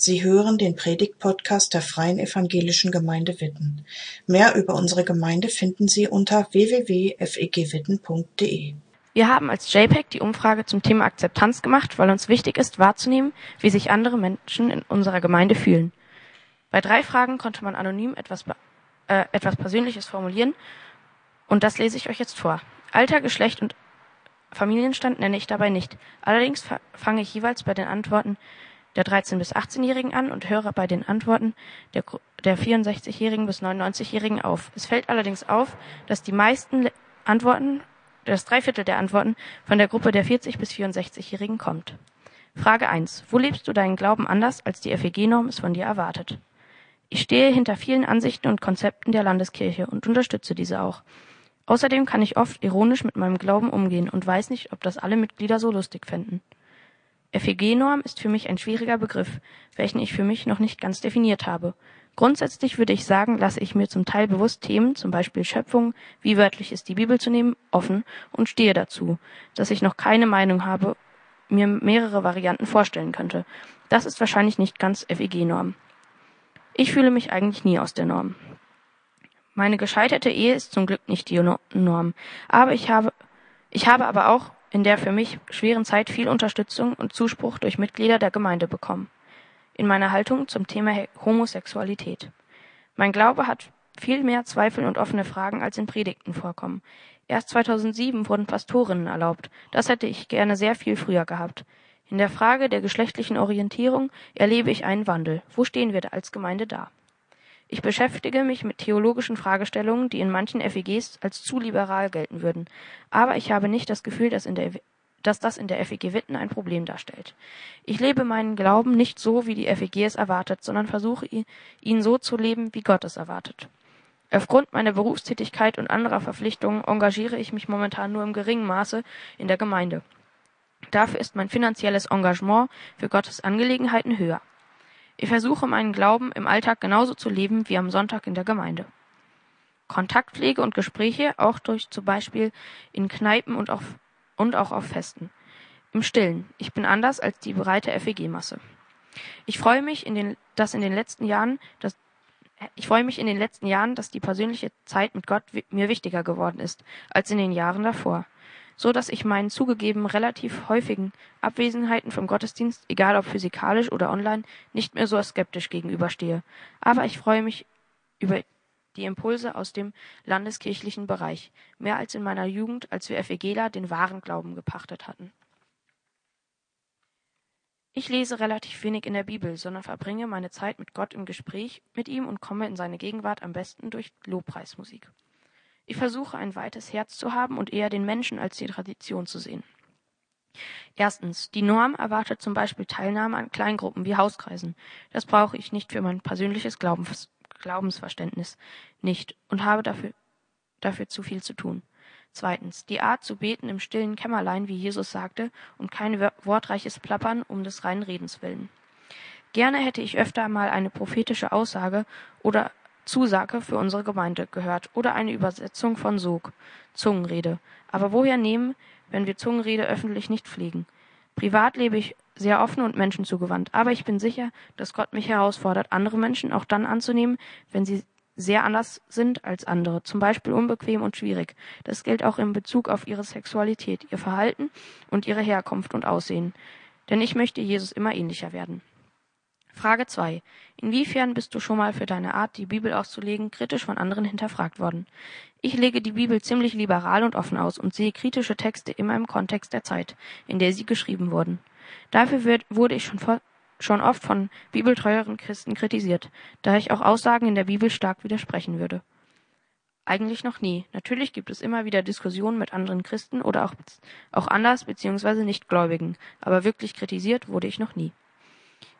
Sie hören den Predigt-Podcast der Freien Evangelischen Gemeinde Witten. Mehr über unsere Gemeinde finden Sie unter www.fegwitten.de. Wir haben als JPEG die Umfrage zum Thema Akzeptanz gemacht, weil uns wichtig ist, wahrzunehmen, wie sich andere Menschen in unserer Gemeinde fühlen. Bei drei Fragen konnte man anonym etwas, äh, etwas Persönliches formulieren und das lese ich euch jetzt vor. Alter, Geschlecht und Familienstand nenne ich dabei nicht. Allerdings fange ich jeweils bei den Antworten der 13- bis 18-Jährigen an und höre bei den Antworten der, der 64-Jährigen bis 99-Jährigen auf. Es fällt allerdings auf, dass die meisten Antworten, dass drei der Antworten von der Gruppe der 40- bis 64-Jährigen kommt. Frage 1. Wo lebst du deinen Glauben anders, als die FEG-Norm es von dir erwartet? Ich stehe hinter vielen Ansichten und Konzepten der Landeskirche und unterstütze diese auch. Außerdem kann ich oft ironisch mit meinem Glauben umgehen und weiß nicht, ob das alle Mitglieder so lustig fänden. FEG-Norm ist für mich ein schwieriger Begriff, welchen ich für mich noch nicht ganz definiert habe. Grundsätzlich würde ich sagen, lasse ich mir zum Teil bewusst Themen, zum Beispiel Schöpfung, wie wörtlich ist die Bibel zu nehmen, offen und stehe dazu, dass ich noch keine Meinung habe, mir mehrere Varianten vorstellen könnte. Das ist wahrscheinlich nicht ganz FEG-Norm. Ich fühle mich eigentlich nie aus der Norm. Meine gescheiterte Ehe ist zum Glück nicht die Norm, aber ich habe, ich habe aber auch in der für mich schweren Zeit viel Unterstützung und Zuspruch durch Mitglieder der Gemeinde bekommen. In meiner Haltung zum Thema Homosexualität. Mein Glaube hat viel mehr Zweifel und offene Fragen als in Predigten vorkommen. Erst 2007 wurden Pastorinnen erlaubt. Das hätte ich gerne sehr viel früher gehabt. In der Frage der geschlechtlichen Orientierung erlebe ich einen Wandel. Wo stehen wir als Gemeinde da? Ich beschäftige mich mit theologischen Fragestellungen, die in manchen FEGs als zu liberal gelten würden. Aber ich habe nicht das Gefühl, dass, in der, dass das in der FEG Witten ein Problem darstellt. Ich lebe meinen Glauben nicht so, wie die FEG es erwartet, sondern versuche ihn so zu leben, wie Gott es erwartet. Aufgrund meiner Berufstätigkeit und anderer Verpflichtungen engagiere ich mich momentan nur im geringen Maße in der Gemeinde. Dafür ist mein finanzielles Engagement für Gottes Angelegenheiten höher. Ich versuche meinen Glauben im Alltag genauso zu leben wie am Sonntag in der Gemeinde. Kontaktpflege und Gespräche auch durch zum Beispiel in Kneipen und, auf, und auch auf Festen. Im Stillen. Ich bin anders als die breite FEG-Masse. Ich freue mich, in den, dass in den letzten Jahren, dass, ich freue mich in den letzten Jahren, dass die persönliche Zeit mit Gott mir wichtiger geworden ist als in den Jahren davor so dass ich meinen zugegeben relativ häufigen Abwesenheiten vom Gottesdienst, egal ob physikalisch oder online, nicht mehr so skeptisch gegenüberstehe. Aber ich freue mich über die Impulse aus dem landeskirchlichen Bereich, mehr als in meiner Jugend, als wir FEGler den wahren Glauben gepachtet hatten. Ich lese relativ wenig in der Bibel, sondern verbringe meine Zeit mit Gott im Gespräch mit ihm und komme in seine Gegenwart am besten durch Lobpreismusik. Ich versuche ein weites Herz zu haben und eher den Menschen als die Tradition zu sehen. Erstens, die Norm erwartet zum Beispiel Teilnahme an Kleingruppen wie Hauskreisen. Das brauche ich nicht für mein persönliches Glaubens Glaubensverständnis nicht und habe dafür, dafür zu viel zu tun. Zweitens, die Art zu beten im stillen Kämmerlein, wie Jesus sagte, und kein wortreiches Plappern um des reinen Redens willen. Gerne hätte ich öfter mal eine prophetische Aussage oder Zusage für unsere Gemeinde gehört oder eine Übersetzung von Sog, Zungenrede. Aber woher nehmen, wenn wir Zungenrede öffentlich nicht pflegen? Privat lebe ich sehr offen und menschenzugewandt, aber ich bin sicher, dass Gott mich herausfordert, andere Menschen auch dann anzunehmen, wenn sie sehr anders sind als andere, zum Beispiel unbequem und schwierig. Das gilt auch in Bezug auf ihre Sexualität, ihr Verhalten und ihre Herkunft und Aussehen. Denn ich möchte Jesus immer ähnlicher werden. Frage 2. Inwiefern bist du schon mal für deine Art, die Bibel auszulegen, kritisch von anderen hinterfragt worden? Ich lege die Bibel ziemlich liberal und offen aus und sehe kritische Texte immer im Kontext der Zeit, in der sie geschrieben wurden. Dafür wird, wurde ich schon, vor, schon oft von bibeltreueren Christen kritisiert, da ich auch Aussagen in der Bibel stark widersprechen würde. Eigentlich noch nie. Natürlich gibt es immer wieder Diskussionen mit anderen Christen oder auch, auch anders bzw. Nichtgläubigen, aber wirklich kritisiert wurde ich noch nie.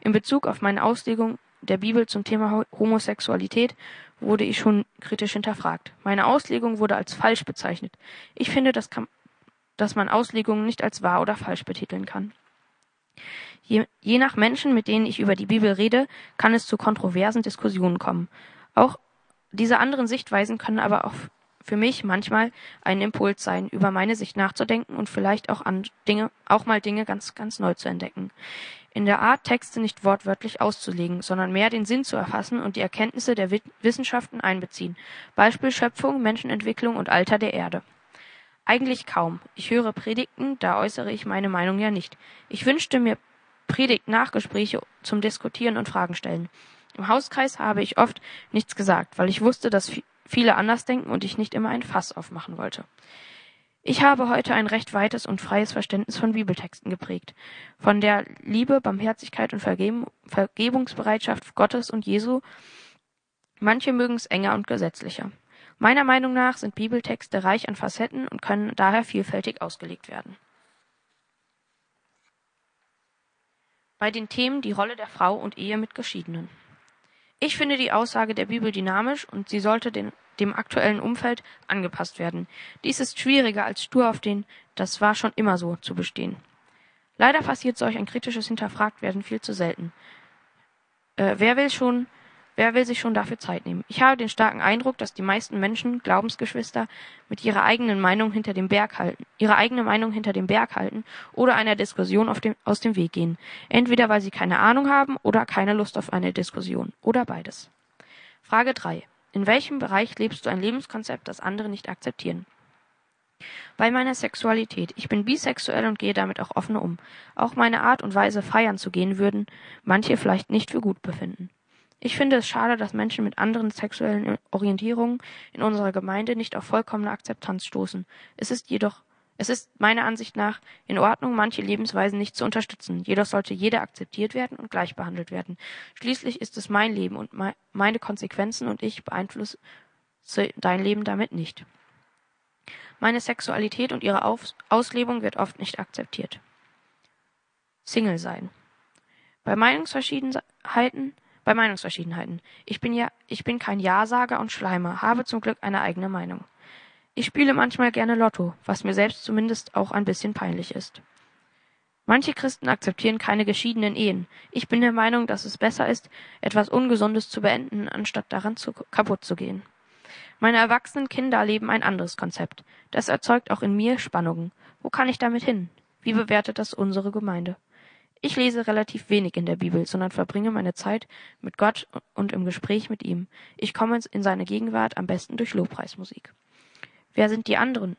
In Bezug auf meine Auslegung der Bibel zum Thema Homosexualität wurde ich schon kritisch hinterfragt. Meine Auslegung wurde als falsch bezeichnet. Ich finde, dass, kann, dass man Auslegungen nicht als wahr oder falsch betiteln kann. Je, je nach Menschen, mit denen ich über die Bibel rede, kann es zu kontroversen Diskussionen kommen. Auch diese anderen Sichtweisen können aber auch für mich manchmal ein Impuls sein, über meine Sicht nachzudenken und vielleicht auch an Dinge, auch mal Dinge ganz, ganz neu zu entdecken. in der Art, Texte nicht wortwörtlich auszulegen, sondern mehr den Sinn zu erfassen und die Erkenntnisse der Wissenschaften einbeziehen. Beispiel Schöpfung, Menschenentwicklung und Alter der Erde. Eigentlich kaum. Ich höre Predigten, da äußere ich meine Meinung ja nicht. Ich wünschte mir Predigt-Nachgespräche zum Diskutieren und Fragen stellen. Im Hauskreis habe ich oft nichts gesagt, weil ich wusste, dass viele anders denken und ich nicht immer ein Fass aufmachen wollte. Ich habe heute ein recht weites und freies Verständnis von Bibeltexten geprägt, von der Liebe, Barmherzigkeit und Vergebungsbereitschaft Gottes und Jesu. Manche mögen es enger und gesetzlicher. Meiner Meinung nach sind Bibeltexte reich an Facetten und können daher vielfältig ausgelegt werden. Bei den Themen die Rolle der Frau und Ehe mit Geschiedenen. Ich finde die Aussage der Bibel dynamisch und sie sollte den, dem aktuellen Umfeld angepasst werden. Dies ist schwieriger als stur auf den Das war schon immer so zu bestehen. Leider passiert solch ein kritisches Hinterfragtwerden viel zu selten. Äh, wer will schon Wer will sich schon dafür Zeit nehmen? Ich habe den starken Eindruck, dass die meisten Menschen, Glaubensgeschwister, mit ihrer eigenen Meinung hinter dem Berg halten, ihre eigene Meinung hinter dem Berg halten oder einer Diskussion dem, aus dem Weg gehen. Entweder weil sie keine Ahnung haben oder keine Lust auf eine Diskussion. Oder beides. Frage 3. In welchem Bereich lebst du ein Lebenskonzept, das andere nicht akzeptieren? Bei meiner Sexualität. Ich bin bisexuell und gehe damit auch offen um. Auch meine Art und Weise feiern zu gehen würden manche vielleicht nicht für gut befinden. Ich finde es schade, dass Menschen mit anderen sexuellen Orientierungen in unserer Gemeinde nicht auf vollkommene Akzeptanz stoßen. Es ist jedoch es ist meiner Ansicht nach in Ordnung, manche Lebensweisen nicht zu unterstützen. Jedoch sollte jeder akzeptiert werden und gleich behandelt werden. Schließlich ist es mein Leben und meine Konsequenzen und ich beeinflusse dein Leben damit nicht. Meine Sexualität und ihre Auslebung wird oft nicht akzeptiert. Single sein. Bei Meinungsverschiedenheiten bei Meinungsverschiedenheiten. Ich bin ja, ich bin kein Ja-Sager und Schleimer, habe zum Glück eine eigene Meinung. Ich spiele manchmal gerne Lotto, was mir selbst zumindest auch ein bisschen peinlich ist. Manche Christen akzeptieren keine geschiedenen Ehen. Ich bin der Meinung, dass es besser ist, etwas Ungesundes zu beenden, anstatt daran zu, kaputt zu gehen. Meine erwachsenen Kinder leben ein anderes Konzept. Das erzeugt auch in mir Spannungen. Wo kann ich damit hin? Wie bewertet das unsere Gemeinde? Ich lese relativ wenig in der Bibel, sondern verbringe meine Zeit mit Gott und im Gespräch mit ihm. Ich komme in seine Gegenwart am besten durch Lobpreismusik. Wer sind die anderen?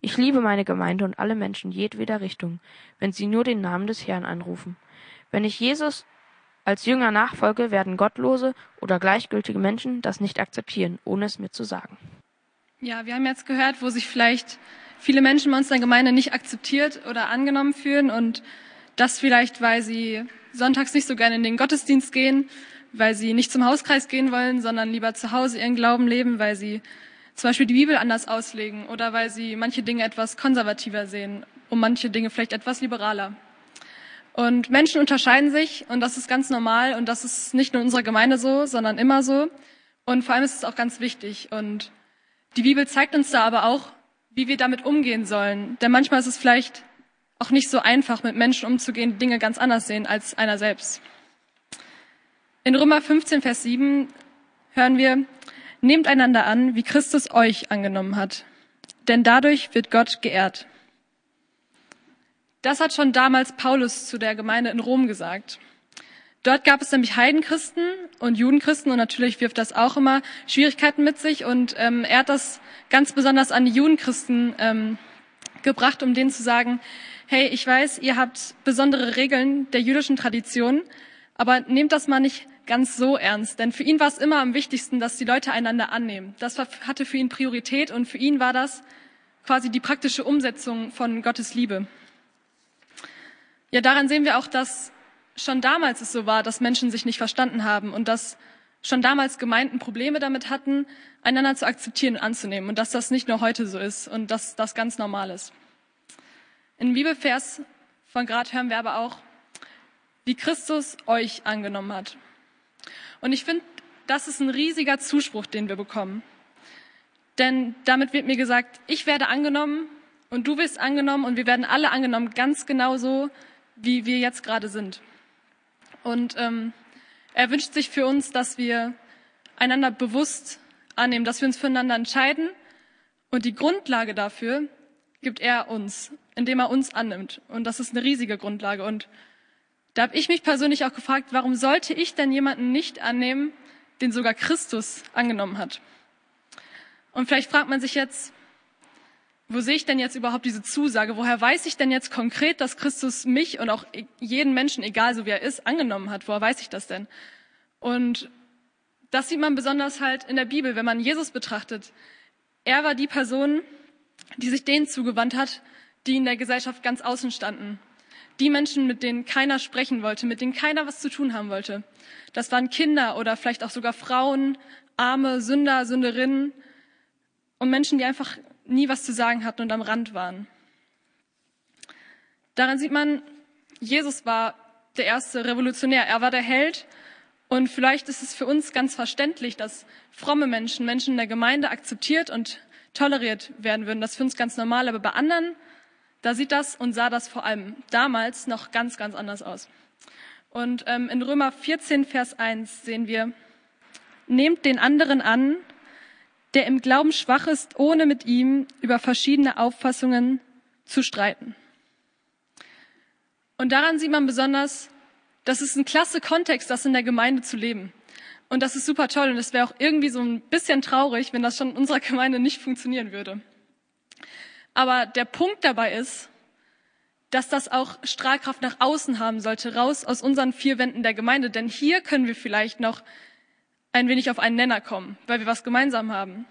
Ich liebe meine Gemeinde und alle Menschen jedweder Richtung, wenn sie nur den Namen des Herrn anrufen. Wenn ich Jesus als Jünger nachfolge, werden gottlose oder gleichgültige Menschen das nicht akzeptieren, ohne es mir zu sagen. Ja, wir haben jetzt gehört, wo sich vielleicht viele Menschen bei uns in der Gemeinde nicht akzeptiert oder angenommen fühlen und das vielleicht, weil sie sonntags nicht so gerne in den Gottesdienst gehen, weil sie nicht zum Hauskreis gehen wollen, sondern lieber zu Hause ihren Glauben leben, weil sie zum Beispiel die Bibel anders auslegen oder weil sie manche Dinge etwas konservativer sehen und manche Dinge vielleicht etwas liberaler. Und Menschen unterscheiden sich und das ist ganz normal und das ist nicht nur in unserer Gemeinde so, sondern immer so. Und vor allem ist es auch ganz wichtig. Und die Bibel zeigt uns da aber auch, wie wir damit umgehen sollen. Denn manchmal ist es vielleicht auch nicht so einfach, mit Menschen umzugehen, die Dinge ganz anders sehen als einer selbst. In Römer 15, Vers 7 hören wir, nehmt einander an, wie Christus euch angenommen hat, denn dadurch wird Gott geehrt. Das hat schon damals Paulus zu der Gemeinde in Rom gesagt. Dort gab es nämlich Heidenchristen und Judenchristen und natürlich wirft das auch immer Schwierigkeiten mit sich und ähm, er hat das ganz besonders an die Judenchristen ähm, gebracht, um denen zu sagen, hey, ich weiß, ihr habt besondere Regeln der jüdischen Tradition, aber nehmt das mal nicht ganz so ernst. Denn für ihn war es immer am wichtigsten, dass die Leute einander annehmen. Das hatte für ihn Priorität und für ihn war das quasi die praktische Umsetzung von Gottes Liebe. Ja, daran sehen wir auch, dass schon damals es so war, dass Menschen sich nicht verstanden haben und dass schon damals Gemeinden Probleme damit hatten, einander zu akzeptieren und anzunehmen und dass das nicht nur heute so ist und dass das ganz normal ist. In Bibelvers von gerade hören wir aber auch, wie Christus euch angenommen hat. Und ich finde, das ist ein riesiger Zuspruch, den wir bekommen. Denn damit wird mir gesagt, ich werde angenommen und du wirst angenommen und wir werden alle angenommen, ganz genau so, wie wir jetzt gerade sind. Und ähm, er wünscht sich für uns, dass wir einander bewusst annehmen, dass wir uns füreinander entscheiden. Und die Grundlage dafür gibt er uns indem er uns annimmt. Und das ist eine riesige Grundlage. Und Da habe ich mich persönlich auch gefragt, warum sollte ich denn jemanden nicht annehmen, den sogar Christus angenommen hat? Und vielleicht fragt man sich jetzt, wo sehe ich denn jetzt überhaupt diese Zusage? Woher weiß ich denn jetzt konkret, dass Christus mich und auch jeden Menschen, egal so wie er ist, angenommen hat? Woher weiß ich das denn? Und das sieht man besonders halt in der Bibel, wenn man Jesus betrachtet. Er war die Person, die sich denen zugewandt hat, die in der Gesellschaft ganz außen standen. Die Menschen, mit denen keiner sprechen wollte, mit denen keiner was zu tun haben wollte. Das waren Kinder oder vielleicht auch sogar Frauen, arme Sünder, Sünderinnen und Menschen, die einfach nie was zu sagen hatten und am Rand waren. Daran sieht man, Jesus war der erste Revolutionär. Er war der Held. Und vielleicht ist es für uns ganz verständlich, dass fromme Menschen, Menschen in der Gemeinde akzeptiert und toleriert werden würden. Das ist für uns ganz normal. Aber bei anderen, da sieht das und sah das vor allem damals noch ganz, ganz anders aus. Und ähm, in Römer 14, Vers 1 sehen wir, nehmt den anderen an, der im Glauben schwach ist, ohne mit ihm über verschiedene Auffassungen zu streiten. Und daran sieht man besonders, das ist ein klasse Kontext, das in der Gemeinde zu leben. Und das ist super toll und es wäre auch irgendwie so ein bisschen traurig, wenn das schon in unserer Gemeinde nicht funktionieren würde. Aber der Punkt dabei ist, dass das auch Strahlkraft nach außen haben sollte, raus aus unseren vier Wänden der Gemeinde. Denn hier können wir vielleicht noch ein wenig auf einen Nenner kommen, weil wir was gemeinsam haben,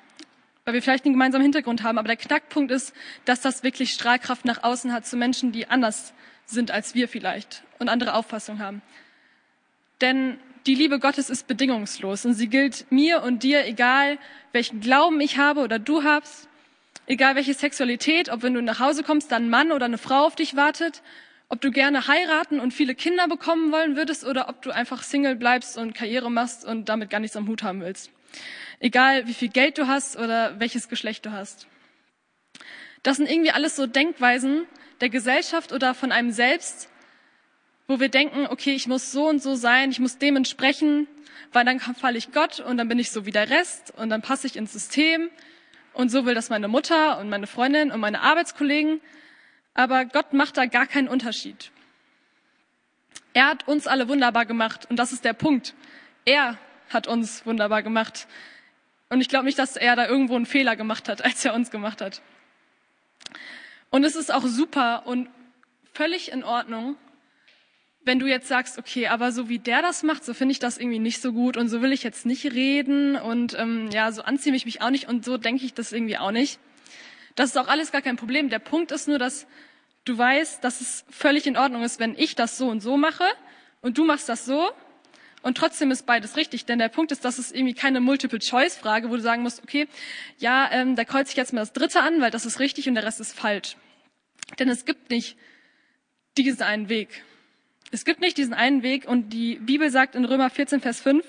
weil wir vielleicht einen gemeinsamen Hintergrund haben. Aber der Knackpunkt ist, dass das wirklich Strahlkraft nach außen hat zu Menschen, die anders sind als wir vielleicht und andere Auffassungen haben. Denn die Liebe Gottes ist bedingungslos und sie gilt mir und dir, egal welchen Glauben ich habe oder du hast, egal welche Sexualität, ob wenn du nach Hause kommst, dann ein Mann oder eine Frau auf dich wartet, ob du gerne heiraten und viele Kinder bekommen wollen würdest oder ob du einfach Single bleibst und Karriere machst und damit gar nichts am Hut haben willst. Egal wie viel Geld du hast oder welches Geschlecht du hast. Das sind irgendwie alles so Denkweisen der Gesellschaft oder von einem selbst, wo wir denken, okay, ich muss so und so sein, ich muss dem entsprechen, weil dann falle ich Gott und dann bin ich so wie der Rest und dann passe ich ins System und so will das meine Mutter und meine Freundin und meine Arbeitskollegen aber Gott macht da gar keinen Unterschied. Er hat uns alle wunderbar gemacht und das ist der Punkt. Er hat uns wunderbar gemacht. Und ich glaube nicht, dass er da irgendwo einen Fehler gemacht hat, als er uns gemacht hat. Und es ist auch super und völlig in Ordnung, wenn du jetzt sagst, okay, aber so wie der das macht, so finde ich das irgendwie nicht so gut und so will ich jetzt nicht reden und ähm, ja, so anziehe ich mich auch nicht und so denke ich das irgendwie auch nicht. Das ist auch alles gar kein Problem. Der Punkt ist nur, dass du weißt, dass es völlig in Ordnung ist, wenn ich das so und so mache und du machst das so und trotzdem ist beides richtig. Denn der Punkt ist, dass es irgendwie keine Multiple-Choice-Frage, wo du sagen musst, okay, ja, ähm, da kreuze ich jetzt mal das Dritte an, weil das ist richtig und der Rest ist falsch. Denn es gibt nicht diesen einen Weg. Es gibt nicht diesen einen Weg und die Bibel sagt in Römer 14, Vers 5,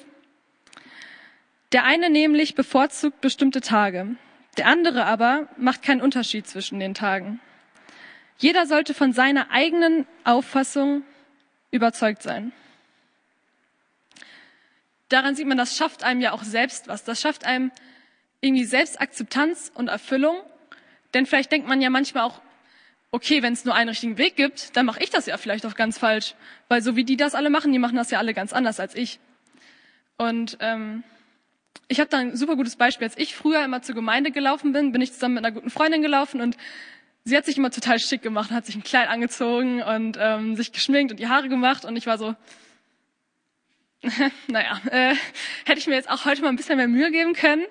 der eine nämlich bevorzugt bestimmte Tage, der andere aber macht keinen Unterschied zwischen den Tagen. Jeder sollte von seiner eigenen Auffassung überzeugt sein. Daran sieht man, das schafft einem ja auch selbst was. Das schafft einem irgendwie Selbstakzeptanz und Erfüllung. Denn vielleicht denkt man ja manchmal auch, okay, wenn es nur einen richtigen Weg gibt, dann mache ich das ja vielleicht auch ganz falsch. Weil so wie die das alle machen, die machen das ja alle ganz anders als ich. Und ähm, ich habe da ein super gutes Beispiel. Als ich früher immer zur Gemeinde gelaufen bin, bin ich zusammen mit einer guten Freundin gelaufen und sie hat sich immer total schick gemacht, hat sich ein Kleid angezogen und ähm, sich geschminkt und die Haare gemacht und ich war so, naja, äh, hätte ich mir jetzt auch heute mal ein bisschen mehr Mühe geben können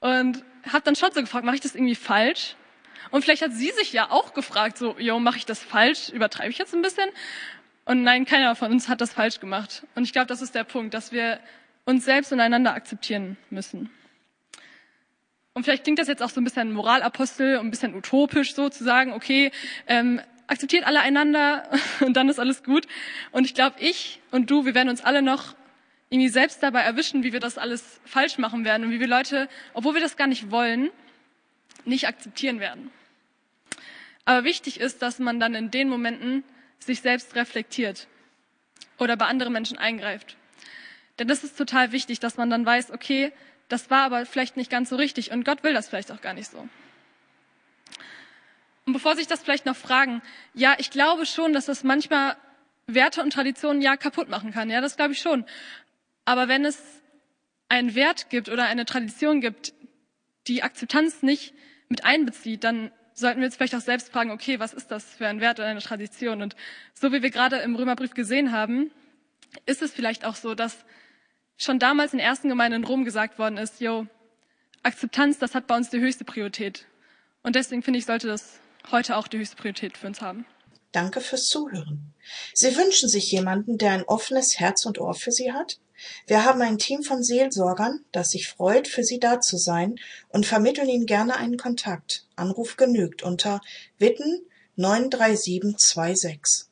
und habe dann schon so gefragt, mache ich das irgendwie falsch? Und vielleicht hat sie sich ja auch gefragt, so, yo, mache ich das falsch? Übertreibe ich jetzt ein bisschen? Und nein, keiner von uns hat das falsch gemacht. Und ich glaube, das ist der Punkt, dass wir uns selbst und einander akzeptieren müssen. Und vielleicht klingt das jetzt auch so ein bisschen Moralapostel und ein bisschen utopisch so zu sagen, okay, ähm, akzeptiert alle einander und dann ist alles gut. Und ich glaube, ich und du, wir werden uns alle noch irgendwie selbst dabei erwischen, wie wir das alles falsch machen werden und wie wir Leute, obwohl wir das gar nicht wollen, nicht akzeptieren werden. Aber wichtig ist, dass man dann in den Momenten sich selbst reflektiert oder bei anderen Menschen eingreift. Denn das ist total wichtig, dass man dann weiß, okay, das war aber vielleicht nicht ganz so richtig und Gott will das vielleicht auch gar nicht so. Und bevor sich das vielleicht noch fragen, ja, ich glaube schon, dass das manchmal Werte und Traditionen ja kaputt machen kann. Ja, das glaube ich schon. Aber wenn es einen Wert gibt oder eine Tradition gibt, die Akzeptanz nicht mit einbezieht, dann sollten wir uns vielleicht auch selbst fragen, okay, was ist das für ein Wert oder eine Tradition? Und so wie wir gerade im Römerbrief gesehen haben, ist es vielleicht auch so, dass schon damals in der ersten Gemeinde in Rom gesagt worden ist, yo, Akzeptanz, das hat bei uns die höchste Priorität. Und deswegen finde ich, sollte das heute auch die höchste Priorität für uns haben. Danke fürs Zuhören. Sie wünschen sich jemanden, der ein offenes Herz und Ohr für Sie hat? Wir haben ein Team von Seelsorgern, das sich freut, für Sie da zu sein und vermitteln Ihnen gerne einen Kontakt. Anruf genügt unter Witten 93726.